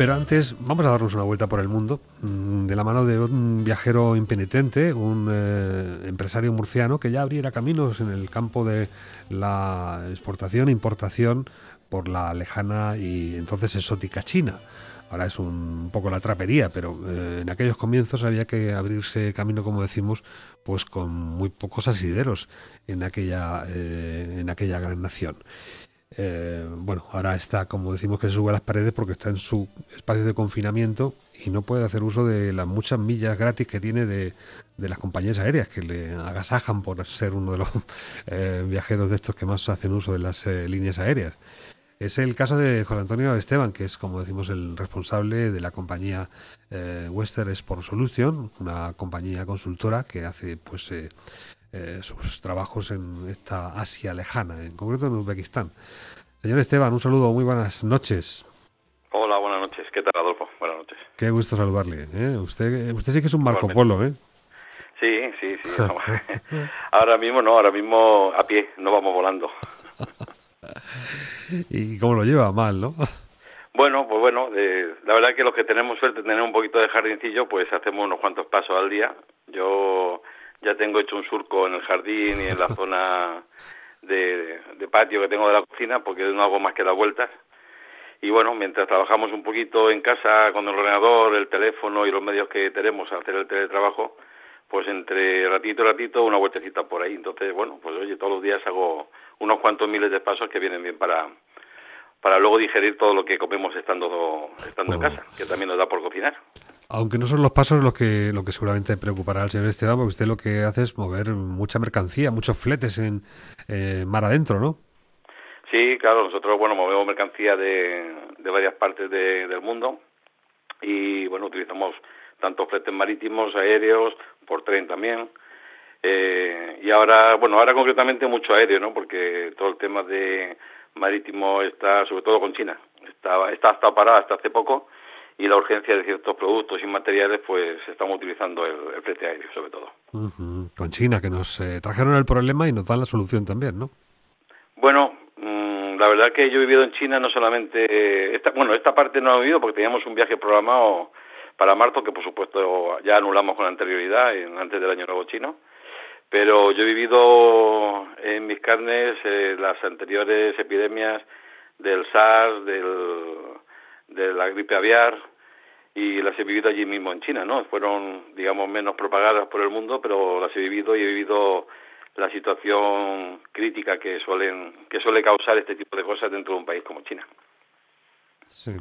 Pero antes vamos a darnos una vuelta por el mundo mm, de la mano de un viajero impenitente, un eh, empresario murciano que ya abriera caminos en el campo de la exportación e importación por la lejana y entonces exótica China. Ahora es un poco la trapería, pero eh, en aquellos comienzos había que abrirse camino, como decimos, pues con muy pocos asideros en aquella, eh, en aquella gran nación. Eh, bueno, ahora está, como decimos, que se sube a las paredes porque está en su espacio de confinamiento y no puede hacer uso de las muchas millas gratis que tiene de, las compañías aéreas que le agasajan por ser uno de los viajeros de estos que más hacen uso de las líneas aéreas. Es el caso de Juan Antonio Esteban, que es, como decimos, el responsable de la compañía eh, Western Sport Solution, una compañía consultora que hace pues eh, eh, sus trabajos en esta Asia lejana, en concreto en Uzbekistán. Señor Esteban, un saludo, muy buenas noches. Hola, buenas noches. ¿Qué tal, Adolfo? Buenas noches. Qué gusto saludarle. Usted, usted sí que es un Marco Polo, ¿eh? Sí, sí, sí. ahora mismo no, ahora mismo a pie, no vamos volando. ¿Y cómo lo lleva? Mal, ¿no? Bueno, pues bueno, la verdad que los que tenemos suerte de tener un poquito de jardincillo, pues hacemos unos cuantos pasos al día. Yo ya tengo hecho un surco en el jardín y en la zona de, patio que tengo de la cocina, porque no hago más que dar vueltas. Y bueno, mientras trabajamos un poquito en casa con el ordenador, el teléfono y los medios que tenemos a hacer el teletrabajo, pues entre ratito y ratito una vueltecita por ahí. Entonces, bueno, pues oye, todos los días hago unos cuantos miles de pasos que vienen bien para para luego digerir todo lo que comemos estando estando en casa, que también nos da por cocinar. Aunque no son los pasos lo que lo que seguramente preocupará al señor Esteban, porque usted lo que hace es mover mucha mercancía, muchos fletes en eh, mar adentro, ¿no? Sí, claro, nosotros bueno movemos mercancía de, de varias partes del mundo y bueno utilizamos tanto fletes marítimos, aéreos, por tren también. Eh, y ahora, bueno, ahora concretamente mucho aéreo, ¿no? Porque todo el tema de marítimo está, sobre todo con China, está, está hasta parada hasta hace poco y la urgencia de ciertos productos y materiales, pues estamos utilizando el, flete aéreo, sobre todo. Con China, que nos eh, trajeron el problema y nos dan la solución también, ¿no? Bueno, mm, la verdad que yo he vivido en China no solamente, esta, bueno, esta parte no he vivido porque teníamos un viaje programado para marzo, que por supuesto ya anulamos con anterioridad, antes del año nuevo chino. Pero yo he vivido en mis carnes eh, las anteriores epidemias del SARS, del, de la gripe aviar, y las he vivido allí mismo en China, ¿no? Fueron, digamos, menos propagadas por el mundo, pero las he vivido y he vivido la situación crítica que suelen que suele causar este tipo de cosas dentro de un país como China. Sí,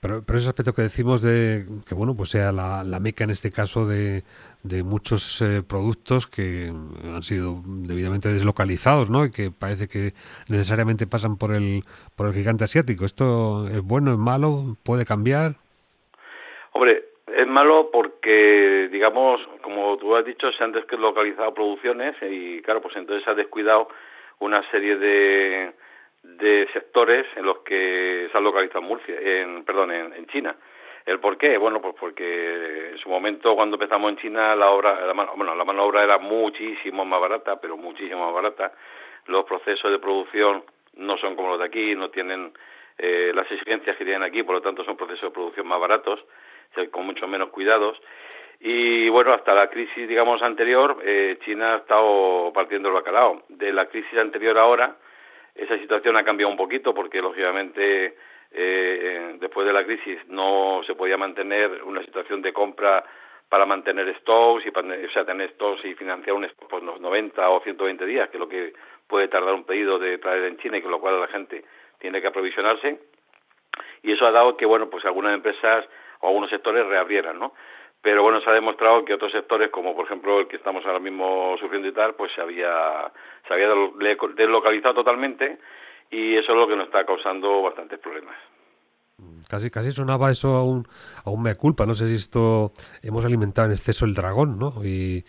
pero, pero ese aspecto que decimos de que, bueno, pues sea la, la meca en este caso de, de muchos eh, productos que han sido debidamente deslocalizados, ¿no? Y que parece que necesariamente pasan por el, por el gigante asiático. ¿Esto es bueno, es malo? ¿Puede cambiar? Hombre, es malo porque, digamos, como tú has dicho, se han deslocalizado producciones y, claro, pues entonces se ha descuidado una serie de de sectores en los que se ha localizado en Murcia, en, perdón, en, China. ¿El por qué? Bueno, pues porque en su momento cuando empezamos en China la obra, la mano, bueno, la mano obra era muchísimo más barata, pero muchísimo más barata. Los procesos de producción no son como los de aquí, no tienen eh, las exigencias que tienen aquí, por lo tanto son procesos de producción más baratos, con mucho menos cuidados. Y bueno, hasta la crisis, digamos, anterior, eh, China ha estado partiendo el bacalao. De la crisis anterior ahora, esa situación ha cambiado un poquito porque, lógicamente, eh, después de la crisis no se podía mantener una situación de compra para mantener stocks y o sea, tener stocks y financiar un por 90 o 120 días, que es lo que puede tardar un pedido de traer en China y con lo cual la gente tiene que aprovisionarse. Y eso ha dado que, bueno, pues algunas empresas o algunos sectores reabrieran, ¿no? Pero bueno, se ha demostrado que otros sectores, como por ejemplo el que estamos ahora mismo sufriendo y tal, pues se había, se había deslocalizado totalmente y eso es lo que nos está causando bastantes problemas. Casi, casi sonaba eso a un, a un mea culpa, no sé si esto hemos alimentado en exceso el dragón, ¿no? Y,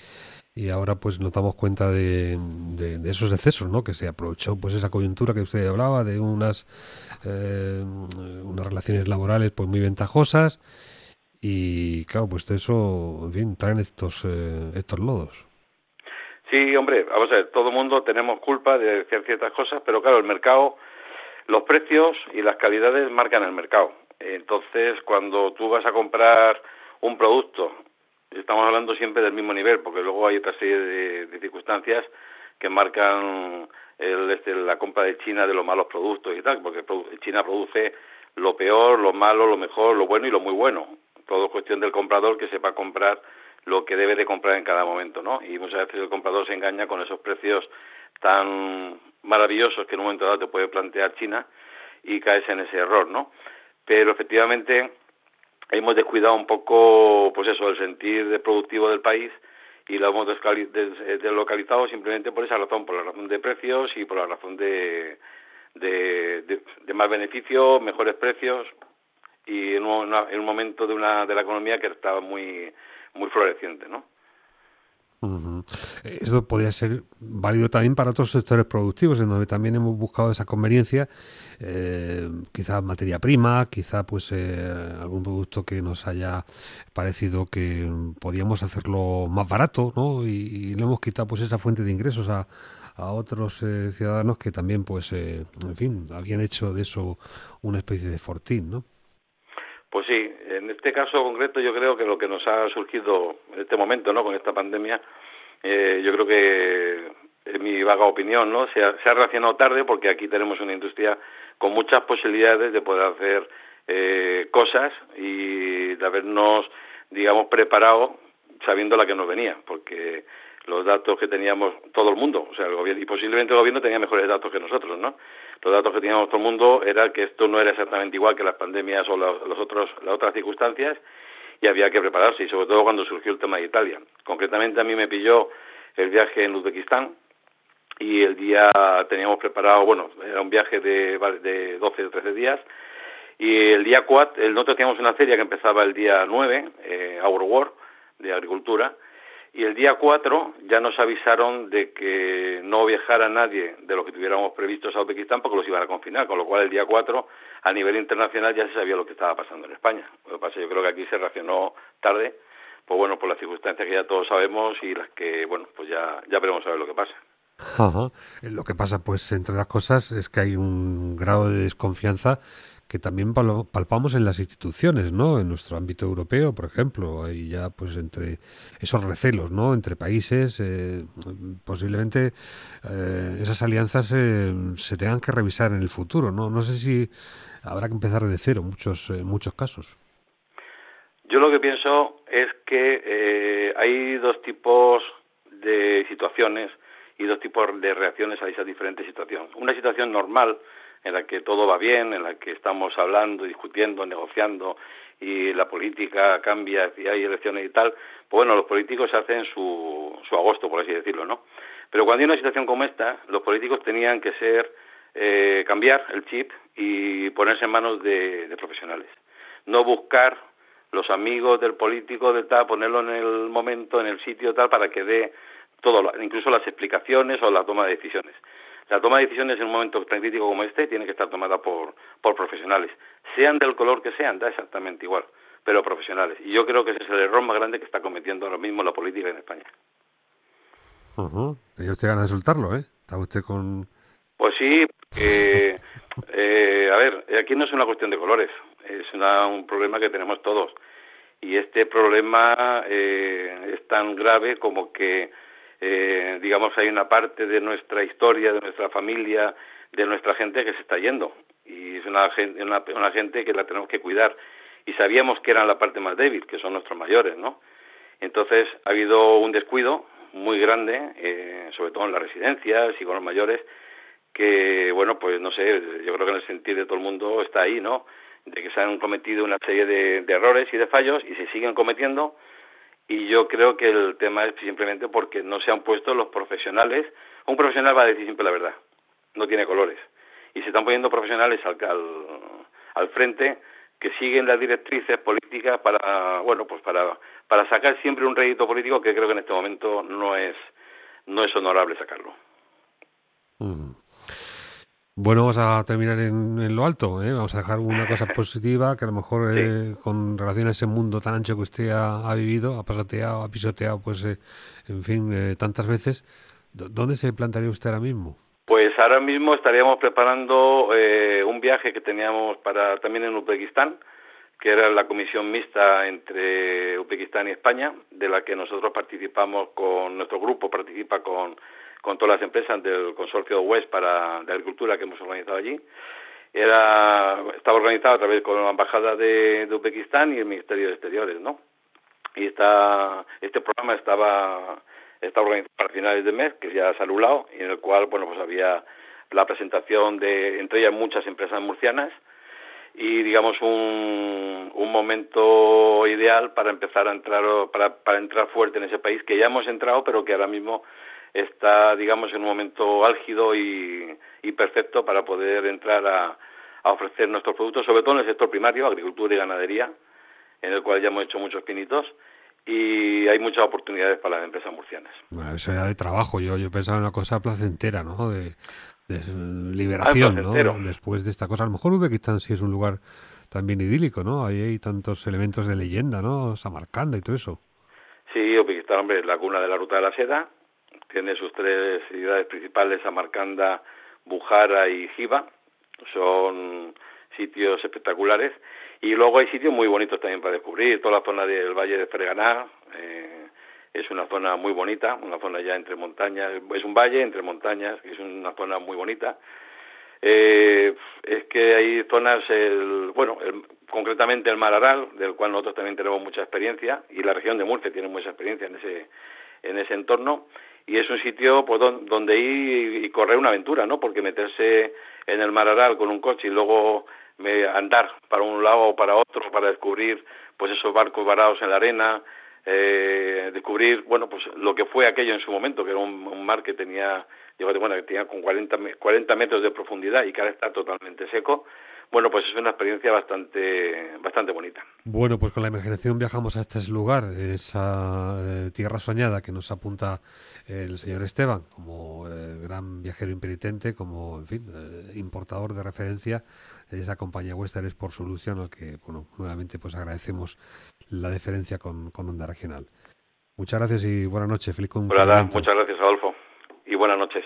y ahora pues nos damos cuenta de, de, esos excesos, ¿no? Que se aprovechó pues esa coyuntura que usted hablaba de unas, eh, unas relaciones laborales pues muy ventajosas y claro, pues eso, en fin, traen estos, eh, estos lodos. Sí, hombre, vamos a ver, todo el mundo tenemos culpa de hacer ciertas cosas, pero claro, el mercado, los precios y las calidades marcan el mercado. Entonces, cuando tú vas a comprar un producto, estamos hablando siempre del mismo nivel, porque luego hay otra serie de, circunstancias que marcan el, este, la compra de China de los malos productos y tal, porque China produce lo peor, lo malo, lo mejor, lo bueno y lo muy bueno. Todo es cuestión del comprador que sepa comprar lo que debe de comprar en cada momento, ¿no? Y muchas veces el comprador se engaña con esos precios tan maravillosos que en un momento dado te puede plantear China y caes en ese error, ¿no? Pero efectivamente hemos descuidado un poco, pues eso, el sentir productivo del país y lo hemos deslocalizado simplemente por esa razón, por la razón de precios y por la razón de, de, de, más beneficios, mejores precios y en, en un momento de, una, de la economía que estaba muy, muy floreciente, ¿no? Esto podría ser válido también para otros sectores productivos, en donde también hemos buscado esa conveniencia, eh, quizá materia prima, quizá pues eh, algún producto que nos haya parecido que podíamos hacerlo más barato, ¿no? Y, le hemos quitado pues esa fuente de ingresos a, a otros eh, ciudadanos que también pues en fin habían hecho de eso una especie de fortín, ¿no? Pues sí, en este caso concreto yo creo que lo que nos ha surgido en este momento, ¿no? Con esta pandemia, eh, yo creo que en mi vaga opinión, ¿no? Se ha, reaccionado tarde porque aquí tenemos una industria con muchas posibilidades de poder hacer eh, cosas y de habernos, digamos, preparado sabiendo la que nos venía, porque los datos que teníamos todo el mundo, o sea, el gobierno, y posiblemente el gobierno tenía mejores datos que nosotros, ¿no? Los datos que teníamos todo el mundo era que esto no era exactamente igual que las pandemias o los otros, las otras circunstancias y había que prepararse, y sobre todo cuando surgió el tema de Italia. Concretamente a mí me pilló el viaje en Uzbekistán y el día teníamos preparado, bueno, era un viaje de, de 12 o 13 días y el día 4, nosotros teníamos una feria que empezaba el día 9, eh, Our War, de agricultura, y el día 4 ya nos avisaron de que no viajara nadie de lo que tuviéramos previstos a Uzbekistán porque los iban a confinar, con lo cual el día 4 a nivel internacional ya se sabía lo que estaba pasando en España. Lo que pasa yo creo que aquí se reaccionó tarde, pues bueno, por las circunstancias que ya todos sabemos y las que, bueno, pues ya, ya veremos a ver lo que pasa. Lo que pasa, pues, entre las cosas, es que hay un grado de desconfianza que también palpamos en las instituciones, ¿no? En nuestro ámbito europeo, por ejemplo, hay ya pues entre esos recelos, ¿no? Entre países, eh, posiblemente eh, esas alianzas eh, se tengan que revisar en el futuro, ¿no? No sé si habrá que empezar de cero muchos muchos casos. Yo lo que pienso es que hay dos tipos de situaciones y dos tipos de reacciones a esas diferentes situaciones. Una situación normal en la que todo va bien, en la que estamos hablando, discutiendo, negociando y la política cambia y hay elecciones y tal, pues bueno, los políticos hacen su, su agosto, por así decirlo, ¿no? Pero cuando hay una situación como esta, los políticos tenían que ser, eh, cambiar el chip y ponerse en manos de, de profesionales. No buscar los amigos del político de tal, ponerlo en el momento, en el sitio tal, para que dé todo, incluso las explicaciones o la toma de decisiones. La toma de decisiones en un momento tan crítico como este tiene que estar tomada por, por profesionales, sean del color que sean, da exactamente igual, pero profesionales. Y yo creo que ese es el error más grande que está cometiendo ahora mismo la política en España. Uh -huh. usted ganas de soltarlo, ¿eh? Está usted con... Pues sí, eh, a ver, aquí no es una cuestión de colores, es un problema que tenemos todos. Y este problema eh, es tan grave como que eh, digamos, hay una parte de nuestra historia, de nuestra familia, de nuestra gente que se está yendo. Y es una, una, una gente que la tenemos que cuidar. Y sabíamos que eran la parte más débil, que son nuestros mayores, ¿no? Entonces ha habido un descuido muy grande, eh, sobre todo en las residencias y con los mayores, que, bueno, pues no sé, yo creo que en el sentido de todo el mundo está ahí, ¿no? De que se han cometido una serie de, de errores y de fallos y se siguen cometiendo y yo creo que el tema es simplemente porque no se han puesto los profesionales. Un profesional va a decir siempre la verdad, no tiene colores. Y se están poniendo profesionales al, al, frente que siguen las directrices políticas para, bueno, pues para, para sacar siempre un rédito político que creo que en este momento no es, no es honorable sacarlo. Bueno, vamos a terminar en, lo alto. ¿eh? Vamos a dejar una cosa positiva que a lo mejor eh, con relación a ese mundo tan ancho que usted ha, vivido, ha pasateado, ha pisoteado, pues, eh, en fin, tantas veces. ¿Dónde se plantaría usted ahora mismo? Pues Pues ahora mismo estaríamos preparando eh, un viaje que teníamos para también en Uzbekistán, que era la comisión mixta entre Uzbekistán y España, de la que nosotros participamos con nuestro grupo participa con con todas las empresas del consorcio West para de agricultura que hemos organizado allí. Era estaba organizado a través con la embajada de, de Uzbekistán y el Ministerio de Exteriores, ¿no? Y está este programa estaba está organizado para finales de mes, que ya se ha anulado, y en el cual, bueno, pues había la presentación de, entre ellas, muchas empresas murcianas, y digamos un, un momento ideal para empezar a entrar para, para entrar fuerte en ese país que ya hemos entrado pero que ahora mismo está digamos en un momento álgido y, y perfecto para poder entrar a, a ofrecer nuestros productos sobre todo en el sector primario agricultura y ganadería en el cual ya hemos hecho muchos pinitos y hay muchas oportunidades para las empresas murcianas. Bueno, eso era de trabajo, yo, yo pensaba en una cosa placentera, ¿no? De, liberación, ¿no? Después de esta cosa. A lo mejor Uzbekistán sí es un lugar también idílico, ¿no? Ahí hay tantos elementos de leyenda, ¿no? Samarcanda y todo eso. Sí, Uzbekistán, hombre, es la cuna de la ruta de la seda. Tiene sus tres ciudades principales, Samarcanda, Bujara y Jiva. Son sitios espectaculares. Y luego hay sitios muy bonitos también para descubrir. Toda la zona del Valle de Freganá, eh, es una zona muy bonita, una zona ya entre montañas, es un valle entre montañas, es una zona muy bonita. Eh, es que hay zonas, el, bueno, concretamente el Mar Aral, del cual nosotros también tenemos mucha experiencia, y la región de Murcia tiene mucha experiencia en ese, en ese entorno, y es un sitio pues, donde ir y correr una aventura, ¿no? Porque meterse en el Mar Aral con un coche y luego andar para un lado o para otro para descubrir pues esos barcos varados en la arena, eh, descubrir, bueno, pues lo que fue aquello en su momento, que era un, mar que tenía, bueno, que tenía con 40, 40 metros de profundidad y que ahora está totalmente seco. Bueno, pues es una experiencia bastante, bastante bonita. Bueno, pues con la imaginación viajamos a este lugar, esa eh, tierra soñada que nos apunta el señor Esteban como eh, gran viajero impenitente, como, en fin, eh, importador de referencia de esa compañía Western por Solución, al que, bueno, nuevamente pues agradecemos la deferencia con, con Onda Regional. Muchas gracias y buenas noches. Feliz Muchas gracias, Adolfo, y buenas noches.